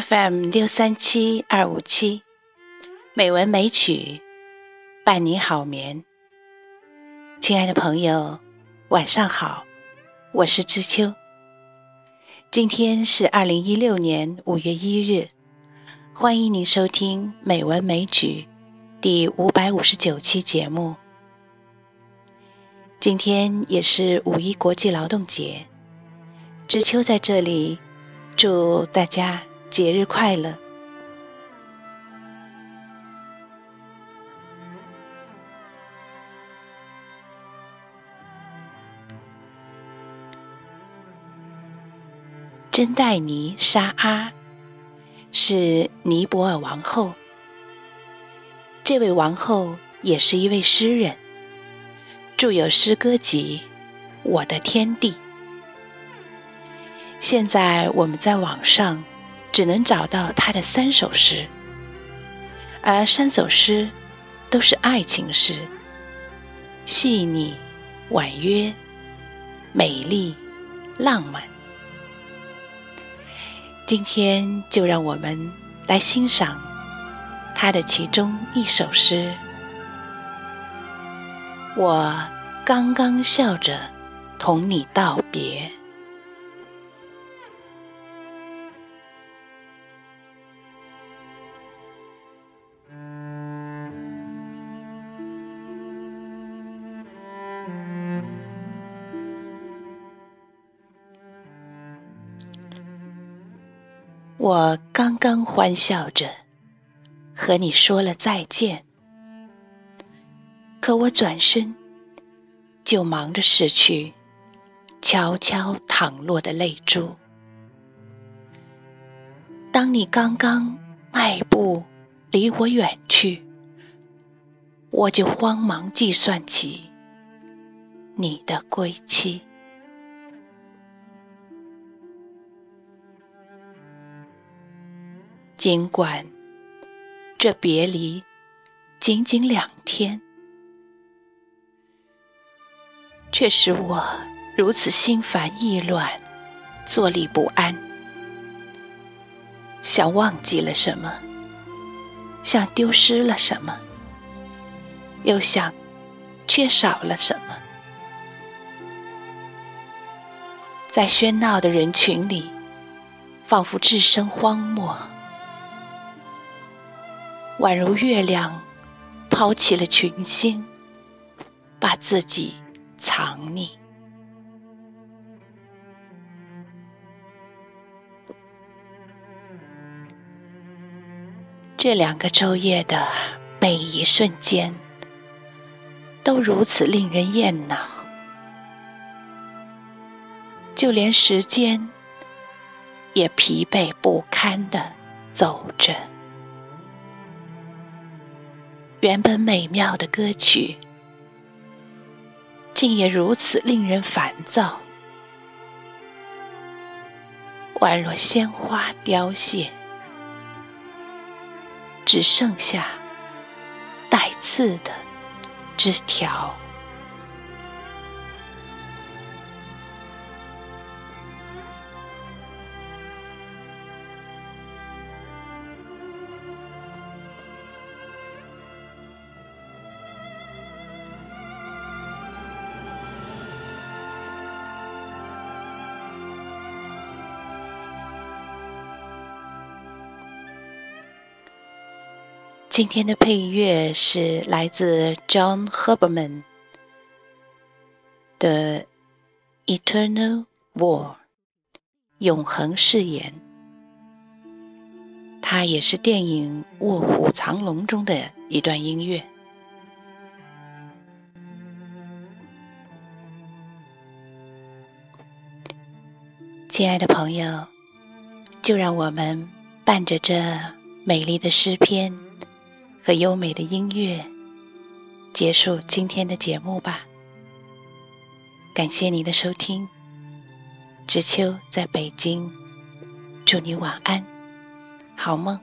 FM 六三七二五七，美文美曲伴你好眠。亲爱的朋友，晚上好，我是知秋。今天是二零一六年五月一日，欢迎您收听《美文美曲》第五百五十九期节目。今天也是五一国际劳动节，知秋在这里祝大家节日快乐。珍黛尼·沙阿是尼泊尔王后，这位王后也是一位诗人，著有诗歌集《我的天地》。现在我们在网上只能找到他的三首诗，而三首诗都是爱情诗，细腻、婉约、美丽、浪漫。今天就让我们来欣赏他的其中一首诗。我刚刚笑着同你道别。我刚刚欢笑着和你说了再见，可我转身就忙着拭去悄悄淌落的泪珠。当你刚刚迈步离我远去，我就慌忙计算起你的归期。尽管这别离仅仅两天，却使我如此心烦意乱、坐立不安，像忘记了什么，像丢失了什么，又像缺少了什么。在喧闹的人群里，仿佛置身荒漠。宛如月亮抛弃了群星，把自己藏匿。这两个昼夜的每一瞬间，都如此令人厌恼，就连时间也疲惫不堪的走着。原本美妙的歌曲，竟也如此令人烦躁，宛若鲜花凋谢，只剩下带刺的枝条。今天的配乐是来自 John Herberman 的《Eternal War》永恒誓言，它也是电影《卧虎藏龙》中的一段音乐。亲爱的朋友，就让我们伴着这美丽的诗篇。和优美的音乐，结束今天的节目吧。感谢您的收听，知秋在北京，祝你晚安，好梦。